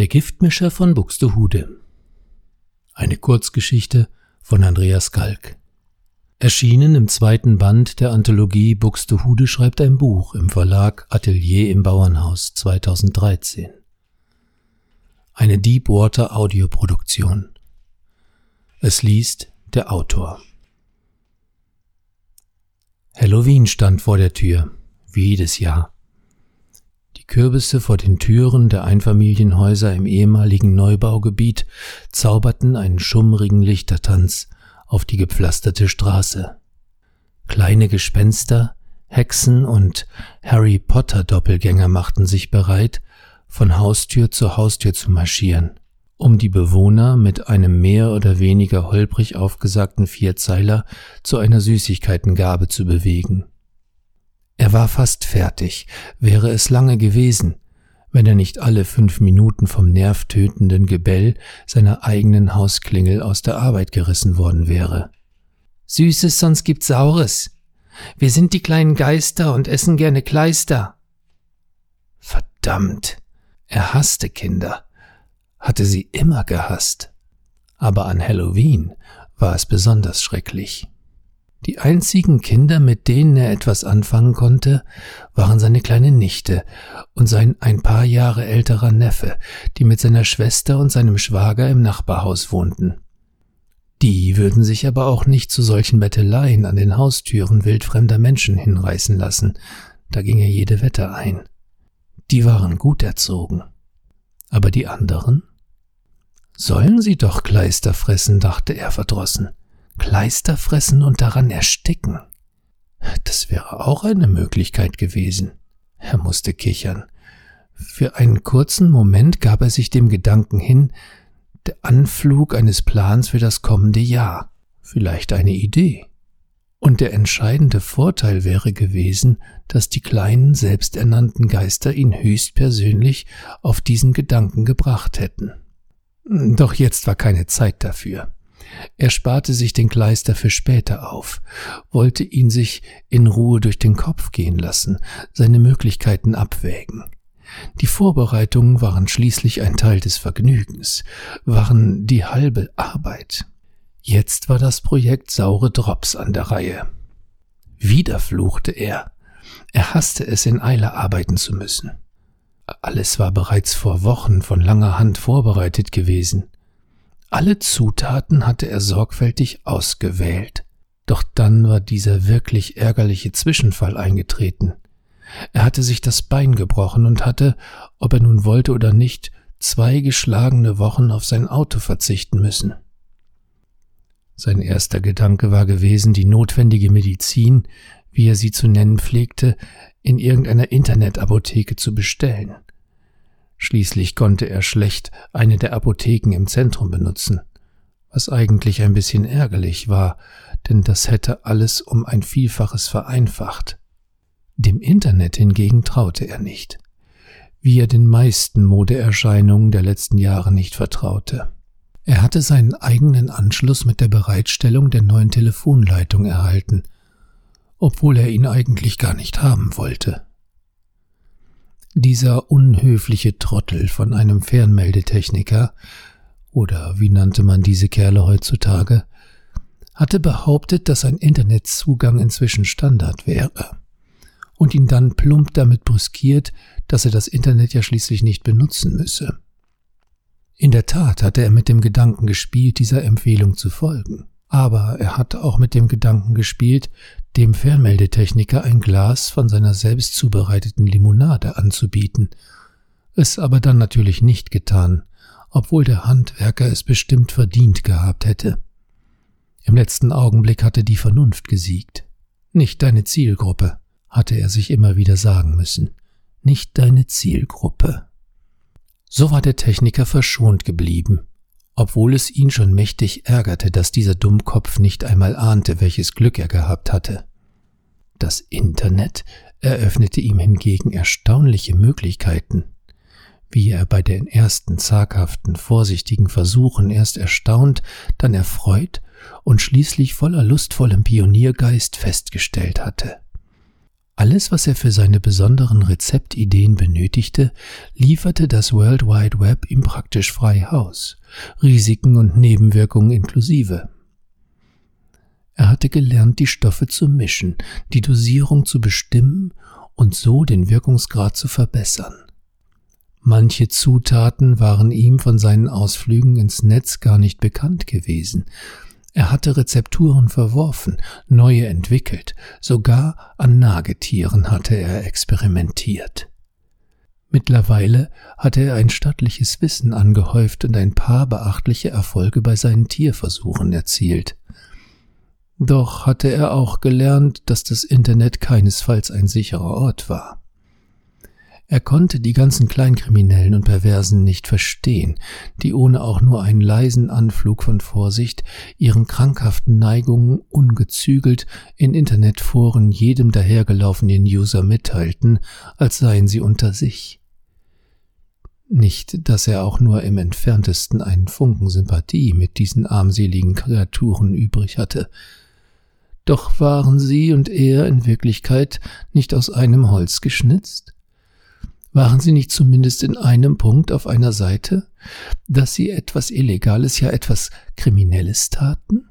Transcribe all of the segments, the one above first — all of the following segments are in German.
Der Giftmischer von Buxtehude. Eine Kurzgeschichte von Andreas Kalk. Erschienen im zweiten Band der Anthologie Buxtehude schreibt ein Buch im Verlag Atelier im Bauernhaus 2013. Eine Deepwater Audioproduktion. Es liest der Autor. Halloween stand vor der Tür, wie jedes Jahr. Kürbisse vor den Türen der Einfamilienhäuser im ehemaligen Neubaugebiet zauberten einen schummrigen Lichtertanz auf die gepflasterte Straße. Kleine Gespenster, Hexen und Harry Potter Doppelgänger machten sich bereit, von Haustür zu Haustür zu marschieren, um die Bewohner mit einem mehr oder weniger holprig aufgesagten Vierzeiler zu einer Süßigkeitengabe zu bewegen. Er war fast fertig, wäre es lange gewesen, wenn er nicht alle fünf Minuten vom nervtötenden Gebell seiner eigenen Hausklingel aus der Arbeit gerissen worden wäre. Süßes, sonst gibt's Saures. Wir sind die kleinen Geister und essen gerne Kleister. Verdammt, er hasste Kinder, hatte sie immer gehasst. Aber an Halloween war es besonders schrecklich. Die einzigen Kinder, mit denen er etwas anfangen konnte, waren seine kleine Nichte und sein ein paar Jahre älterer Neffe, die mit seiner Schwester und seinem Schwager im Nachbarhaus wohnten. Die würden sich aber auch nicht zu solchen Betteleien an den Haustüren wildfremder Menschen hinreißen lassen, da ging er jede Wette ein. Die waren gut erzogen. Aber die anderen? Sollen sie doch Kleister fressen, dachte er verdrossen. Kleister fressen und daran ersticken. Das wäre auch eine Möglichkeit gewesen. Er musste kichern. Für einen kurzen Moment gab er sich dem Gedanken hin, der Anflug eines Plans für das kommende Jahr, vielleicht eine Idee. Und der entscheidende Vorteil wäre gewesen, dass die kleinen selbsternannten Geister ihn höchstpersönlich auf diesen Gedanken gebracht hätten. Doch jetzt war keine Zeit dafür. Er sparte sich den Kleister für später auf, wollte ihn sich in Ruhe durch den Kopf gehen lassen, seine Möglichkeiten abwägen. Die Vorbereitungen waren schließlich ein Teil des Vergnügens, waren die halbe Arbeit. Jetzt war das Projekt saure Drops an der Reihe. Wieder fluchte er. Er hasste es, in Eile arbeiten zu müssen. Alles war bereits vor Wochen von langer Hand vorbereitet gewesen. Alle Zutaten hatte er sorgfältig ausgewählt. Doch dann war dieser wirklich ärgerliche Zwischenfall eingetreten. Er hatte sich das Bein gebrochen und hatte, ob er nun wollte oder nicht, zwei geschlagene Wochen auf sein Auto verzichten müssen. Sein erster Gedanke war gewesen, die notwendige Medizin, wie er sie zu nennen pflegte, in irgendeiner Internetapotheke zu bestellen. Schließlich konnte er schlecht eine der Apotheken im Zentrum benutzen, was eigentlich ein bisschen ärgerlich war, denn das hätte alles um ein Vielfaches vereinfacht. Dem Internet hingegen traute er nicht, wie er den meisten Modeerscheinungen der letzten Jahre nicht vertraute. Er hatte seinen eigenen Anschluss mit der Bereitstellung der neuen Telefonleitung erhalten, obwohl er ihn eigentlich gar nicht haben wollte. Dieser unhöfliche Trottel von einem Fernmeldetechniker, oder wie nannte man diese Kerle heutzutage, hatte behauptet, dass ein Internetzugang inzwischen Standard wäre und ihn dann plump damit brüskiert, dass er das Internet ja schließlich nicht benutzen müsse. In der Tat hatte er mit dem Gedanken gespielt, dieser Empfehlung zu folgen. Aber er hatte auch mit dem Gedanken gespielt, dem Fernmeldetechniker ein Glas von seiner selbst zubereiteten Limonade anzubieten, es aber dann natürlich nicht getan, obwohl der Handwerker es bestimmt verdient gehabt hätte. Im letzten Augenblick hatte die Vernunft gesiegt. Nicht deine Zielgruppe, hatte er sich immer wieder sagen müssen. Nicht deine Zielgruppe. So war der Techniker verschont geblieben, obwohl es ihn schon mächtig ärgerte, dass dieser Dummkopf nicht einmal ahnte, welches Glück er gehabt hatte. Das Internet eröffnete ihm hingegen erstaunliche Möglichkeiten. Wie er bei den ersten zaghaften, vorsichtigen Versuchen erst erstaunt, dann erfreut und schließlich voller lustvollem Pioniergeist festgestellt hatte. Alles, was er für seine besonderen Rezeptideen benötigte, lieferte das World Wide Web ihm praktisch frei Haus, Risiken und Nebenwirkungen inklusive. Er hatte gelernt, die Stoffe zu mischen, die Dosierung zu bestimmen und so den Wirkungsgrad zu verbessern. Manche Zutaten waren ihm von seinen Ausflügen ins Netz gar nicht bekannt gewesen. Er hatte Rezepturen verworfen, neue entwickelt, sogar an Nagetieren hatte er experimentiert. Mittlerweile hatte er ein stattliches Wissen angehäuft und ein paar beachtliche Erfolge bei seinen Tierversuchen erzielt. Doch hatte er auch gelernt, dass das Internet keinesfalls ein sicherer Ort war. Er konnte die ganzen Kleinkriminellen und Perversen nicht verstehen, die ohne auch nur einen leisen Anflug von Vorsicht ihren krankhaften Neigungen ungezügelt in Internetforen jedem dahergelaufenen User mitteilten, als seien sie unter sich. Nicht, dass er auch nur im entferntesten einen Funken Sympathie mit diesen armseligen Kreaturen übrig hatte, doch waren sie und er in Wirklichkeit nicht aus einem Holz geschnitzt? Waren sie nicht zumindest in einem Punkt auf einer Seite, dass sie etwas Illegales, ja etwas Kriminelles taten?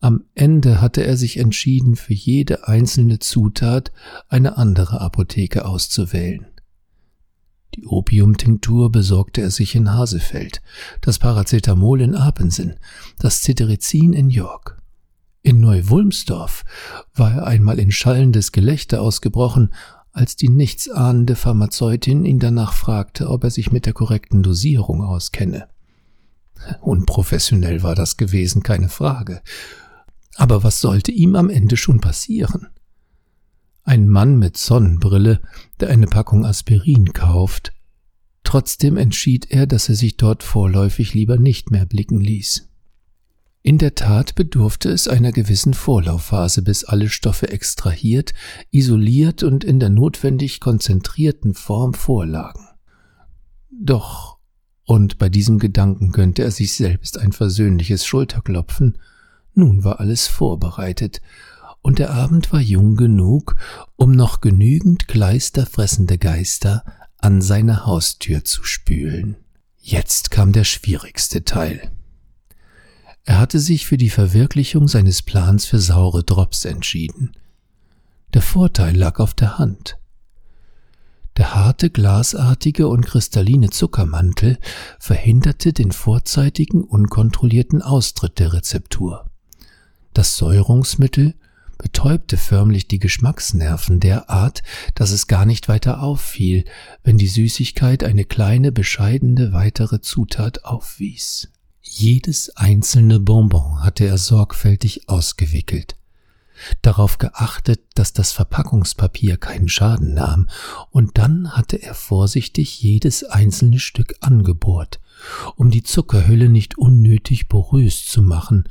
Am Ende hatte er sich entschieden, für jede einzelne Zutat eine andere Apotheke auszuwählen. Die Opiumtinktur besorgte er sich in Hasefeld, das Paracetamol in Apensen, das Cetirizin in York. In Neuwulmsdorf war er einmal in schallendes Gelächter ausgebrochen als die nichtsahnende Pharmazeutin ihn danach fragte, ob er sich mit der korrekten Dosierung auskenne. Unprofessionell war das gewesen, keine Frage. Aber was sollte ihm am Ende schon passieren? Ein Mann mit Sonnenbrille, der eine Packung Aspirin kauft. Trotzdem entschied er, dass er sich dort vorläufig lieber nicht mehr blicken ließ. In der Tat bedurfte es einer gewissen Vorlaufphase, bis alle Stoffe extrahiert, isoliert und in der notwendig konzentrierten Form vorlagen. Doch, und bei diesem Gedanken gönnte er sich selbst ein versöhnliches Schulterklopfen, nun war alles vorbereitet, und der Abend war jung genug, um noch genügend kleisterfressende Geister an seine Haustür zu spülen. Jetzt kam der schwierigste Teil. Er hatte sich für die Verwirklichung seines Plans für saure Drops entschieden. Der Vorteil lag auf der Hand. Der harte, glasartige und kristalline Zuckermantel verhinderte den vorzeitigen, unkontrollierten Austritt der Rezeptur. Das Säurungsmittel betäubte förmlich die Geschmacksnerven derart, dass es gar nicht weiter auffiel, wenn die Süßigkeit eine kleine, bescheidene weitere Zutat aufwies. Jedes einzelne Bonbon hatte er sorgfältig ausgewickelt, darauf geachtet, dass das Verpackungspapier keinen Schaden nahm, und dann hatte er vorsichtig jedes einzelne Stück angebohrt, um die Zuckerhülle nicht unnötig porös zu machen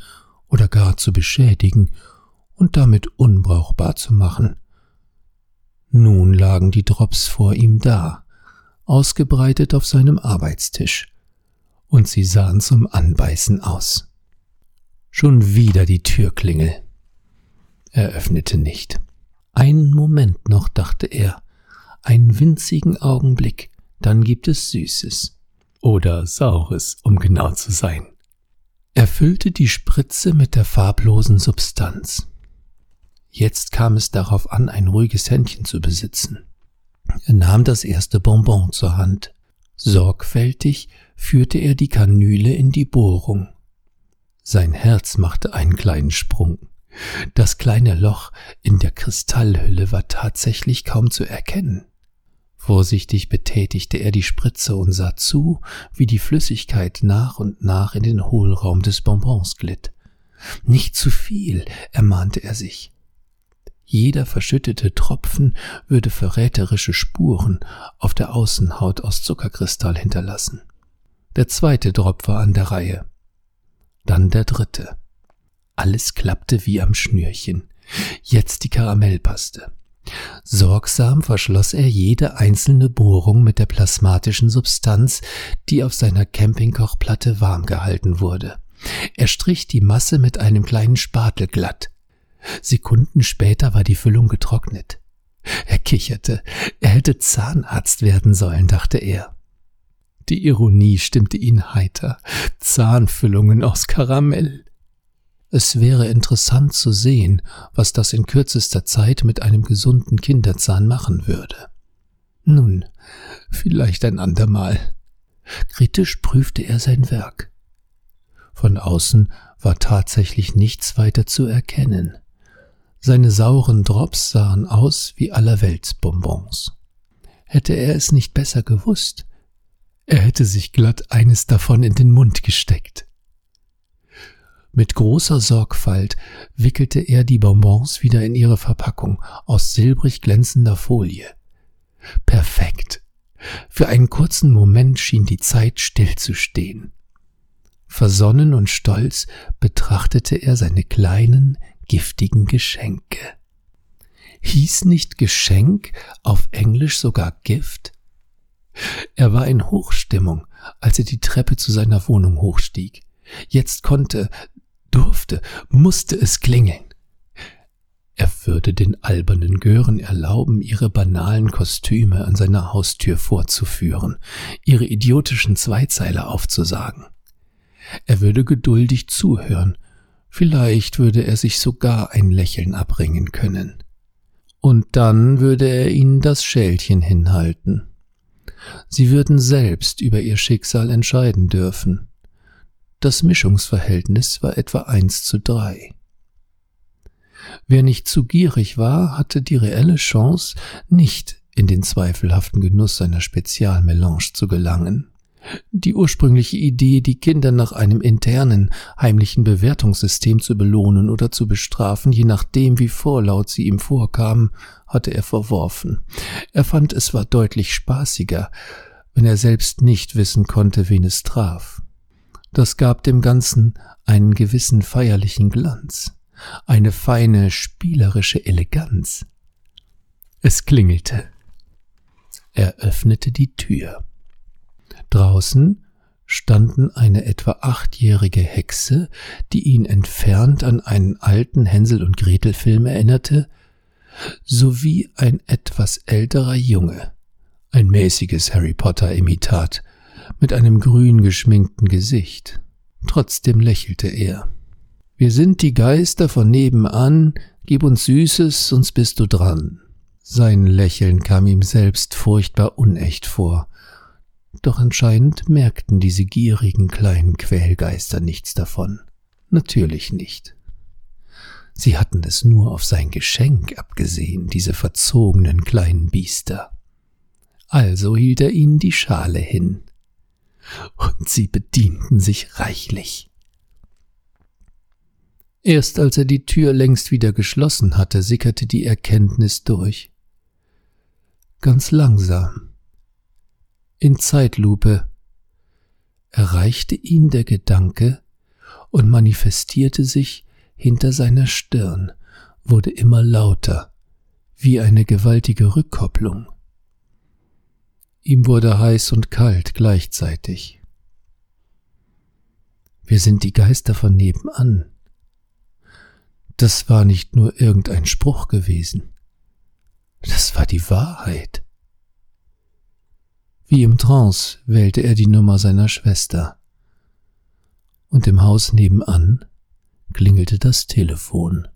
oder gar zu beschädigen und damit unbrauchbar zu machen. Nun lagen die Drops vor ihm da, ausgebreitet auf seinem Arbeitstisch, und sie sahen zum Anbeißen aus. Schon wieder die Türklingel. Er öffnete nicht. Einen Moment noch, dachte er, einen winzigen Augenblick, dann gibt es Süßes. Oder Saures, um genau zu sein. Er füllte die Spritze mit der farblosen Substanz. Jetzt kam es darauf an, ein ruhiges Händchen zu besitzen. Er nahm das erste Bonbon zur Hand. Sorgfältig führte er die Kanüle in die Bohrung. Sein Herz machte einen kleinen Sprung. Das kleine Loch in der Kristallhülle war tatsächlich kaum zu erkennen. Vorsichtig betätigte er die Spritze und sah zu, wie die Flüssigkeit nach und nach in den Hohlraum des Bonbons glitt. Nicht zu viel, ermahnte er sich. Jeder verschüttete Tropfen würde verräterische Spuren auf der Außenhaut aus Zuckerkristall hinterlassen. Der zweite Drop war an der Reihe. Dann der dritte. Alles klappte wie am Schnürchen. Jetzt die Karamellpaste. Sorgsam verschloss er jede einzelne Bohrung mit der plasmatischen Substanz, die auf seiner Campingkochplatte warm gehalten wurde. Er strich die Masse mit einem kleinen Spatel glatt. Sekunden später war die Füllung getrocknet. Er kicherte. Er hätte Zahnarzt werden sollen, dachte er. Die Ironie stimmte ihn heiter. Zahnfüllungen aus Karamell. Es wäre interessant zu sehen, was das in kürzester Zeit mit einem gesunden Kinderzahn machen würde. Nun, vielleicht ein andermal. Kritisch prüfte er sein Werk. Von außen war tatsächlich nichts weiter zu erkennen. Seine sauren Drops sahen aus wie allerweltsbonbons. Hätte er es nicht besser gewusst, er hätte sich glatt eines davon in den Mund gesteckt. Mit großer Sorgfalt wickelte er die Bonbons wieder in ihre Verpackung aus silbrig glänzender Folie. Perfekt. Für einen kurzen Moment schien die Zeit stillzustehen. Versonnen und stolz betrachtete er seine kleinen, giftigen Geschenke. Hieß nicht Geschenk auf Englisch sogar Gift? Er war in Hochstimmung, als er die Treppe zu seiner Wohnung hochstieg. Jetzt konnte, durfte, musste es klingeln. Er würde den albernen Gören erlauben, ihre banalen Kostüme an seiner Haustür vorzuführen, ihre idiotischen Zweizeiler aufzusagen. Er würde geduldig zuhören, vielleicht würde er sich sogar ein Lächeln abringen können. Und dann würde er ihnen das Schälchen hinhalten. Sie würden selbst über ihr Schicksal entscheiden dürfen. Das Mischungsverhältnis war etwa eins zu drei. Wer nicht zu gierig war, hatte die reelle Chance, nicht in den zweifelhaften Genuss seiner Spezialmelange zu gelangen. Die ursprüngliche Idee, die Kinder nach einem internen, heimlichen Bewertungssystem zu belohnen oder zu bestrafen, je nachdem wie vorlaut sie ihm vorkamen, hatte er verworfen. Er fand, es war deutlich spaßiger, wenn er selbst nicht wissen konnte, wen es traf. Das gab dem Ganzen einen gewissen feierlichen Glanz, eine feine spielerische Eleganz. Es klingelte. Er öffnete die Tür. Draußen standen eine etwa achtjährige Hexe, die ihn entfernt an einen alten Hänsel und Gretel Film erinnerte, sowie ein etwas älterer Junge, ein mäßiges Harry Potter Imitat, mit einem grün geschminkten Gesicht. Trotzdem lächelte er. Wir sind die Geister von nebenan, gib uns Süßes, sonst bist du dran. Sein Lächeln kam ihm selbst furchtbar unecht vor, doch anscheinend merkten diese gierigen kleinen Quälgeister nichts davon. Natürlich nicht. Sie hatten es nur auf sein Geschenk abgesehen, diese verzogenen kleinen Biester. Also hielt er ihnen die Schale hin. Und sie bedienten sich reichlich. Erst als er die Tür längst wieder geschlossen hatte, sickerte die Erkenntnis durch. Ganz langsam, in Zeitlupe erreichte ihn der Gedanke und manifestierte sich hinter seiner Stirn, wurde immer lauter, wie eine gewaltige Rückkopplung. Ihm wurde heiß und kalt gleichzeitig. Wir sind die Geister von nebenan. Das war nicht nur irgendein Spruch gewesen. Das war die Wahrheit. Wie im Trance wählte er die Nummer seiner Schwester. Und im Haus nebenan klingelte das Telefon.